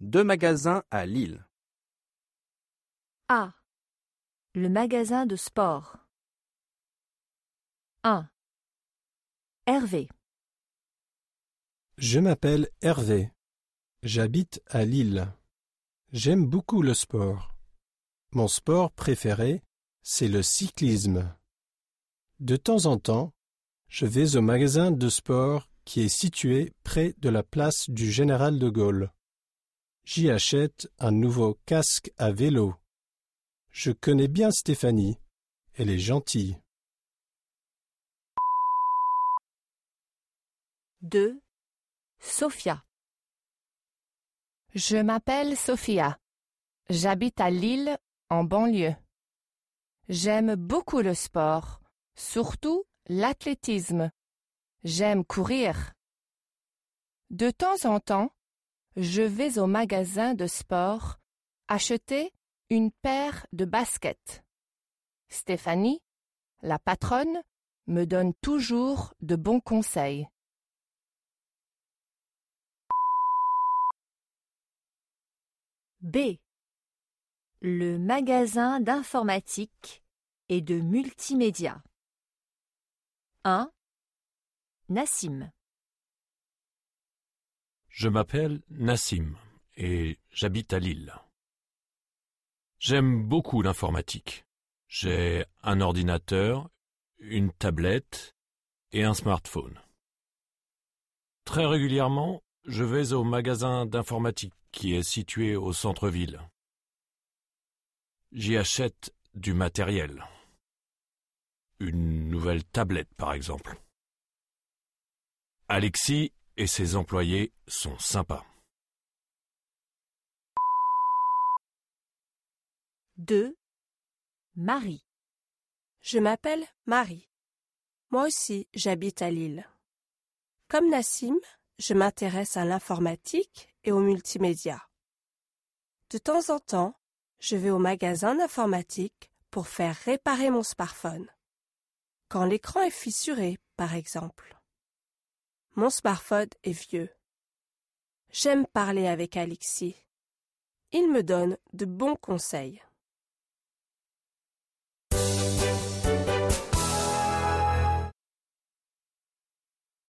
Deux magasins à Lille. A. Le magasin de sport. 1. Hervé. Je m'appelle Hervé. J'habite à Lille. J'aime beaucoup le sport. Mon sport préféré, c'est le cyclisme. De temps en temps, je vais au magasin de sport qui est situé près de la place du Général de Gaulle. J'y achète un nouveau casque à vélo. Je connais bien Stéphanie. Elle est gentille. 2. Sophia. Je m'appelle Sophia. J'habite à Lille, en banlieue. J'aime beaucoup le sport, surtout l'athlétisme. J'aime courir. De temps en temps, je vais au magasin de sport acheter une paire de baskets. Stéphanie, la patronne, me donne toujours de bons conseils. B. Le magasin d'informatique et de multimédia. 1. Nassim. Je m'appelle Nassim et j'habite à Lille. J'aime beaucoup l'informatique. J'ai un ordinateur, une tablette et un smartphone. Très régulièrement, je vais au magasin d'informatique qui est situé au centre-ville. J'y achète du matériel. Une nouvelle tablette, par exemple. Alexis et ses employés sont sympas. 2. Marie. Je m'appelle Marie. Moi aussi, j'habite à Lille. Comme Nassim, je m'intéresse à l'informatique et au multimédia. De temps en temps, je vais au magasin d'informatique pour faire réparer mon smartphone. Quand l'écran est fissuré, par exemple. Mon smartphone est vieux. J'aime parler avec Alexis. Il me donne de bons conseils.